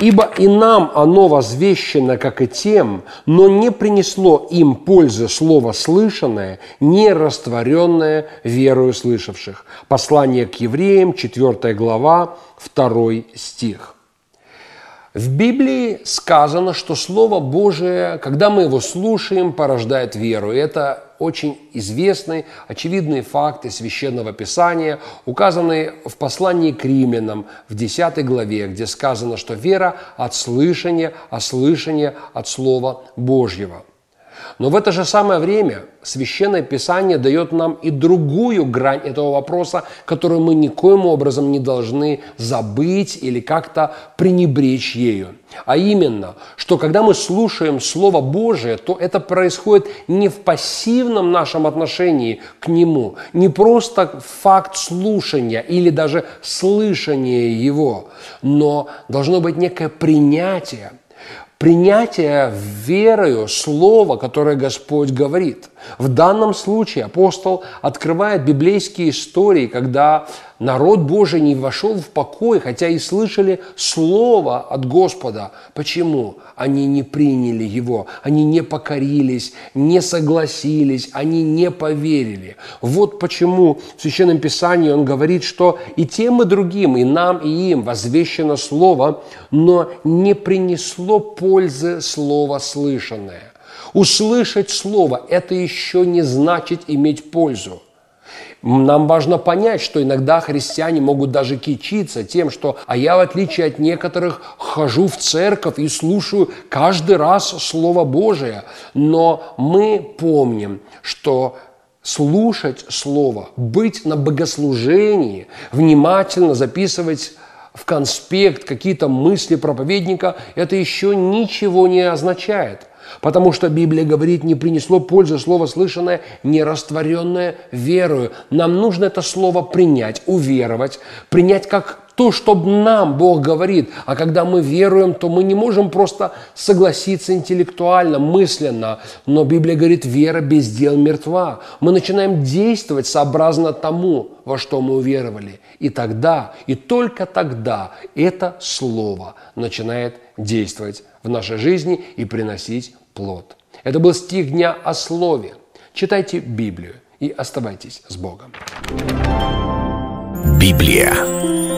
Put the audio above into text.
Ибо и нам оно возвещено, как и тем, но не принесло им пользы слово слышанное, не растворенное верою слышавших. Послание к евреям, 4 глава, 2 стих. В Библии сказано, что Слово Божие, когда мы его слушаем, порождает веру. И это очень известный, очевидные факты Священного Писания, указанные в послании к римлянам в 10 главе, где сказано, что вера от слышания, а слышание от Слова Божьего – но в это же самое время Священное Писание дает нам и другую грань этого вопроса, которую мы никоим образом не должны забыть или как-то пренебречь ею. А именно, что когда мы слушаем Слово Божие, то это происходит не в пассивном нашем отношении к Нему, не просто факт слушания или даже слышания Его, но должно быть некое принятие – принятие верою слова, которое Господь говорит. В данном случае апостол открывает библейские истории, когда народ Божий не вошел в покой, хотя и слышали слово от Господа. Почему? Они не приняли его, они не покорились, не согласились, они не поверили. Вот почему в Священном Писании он говорит, что и тем, и другим, и нам, и им возвещено слово, но не принесло пользы слово слышанное. Услышать слово – это еще не значит иметь пользу. Нам важно понять, что иногда христиане могут даже кичиться тем, что «а я, в отличие от некоторых, хожу в церковь и слушаю каждый раз Слово Божие». Но мы помним, что слушать Слово, быть на богослужении, внимательно записывать в конспект какие-то мысли проповедника, это еще ничего не означает – Потому что Библия говорит, не принесло пользы слово слышанное, не растворенное верою. Нам нужно это слово принять, уверовать, принять как то, что нам Бог говорит. А когда мы веруем, то мы не можем просто согласиться интеллектуально, мысленно. Но Библия говорит, вера без дел мертва. Мы начинаем действовать сообразно тому, во что мы уверовали. И тогда, и только тогда это слово начинает действовать в нашей жизни и приносить плод. Это был стих дня о слове. Читайте Библию и оставайтесь с Богом. Библия.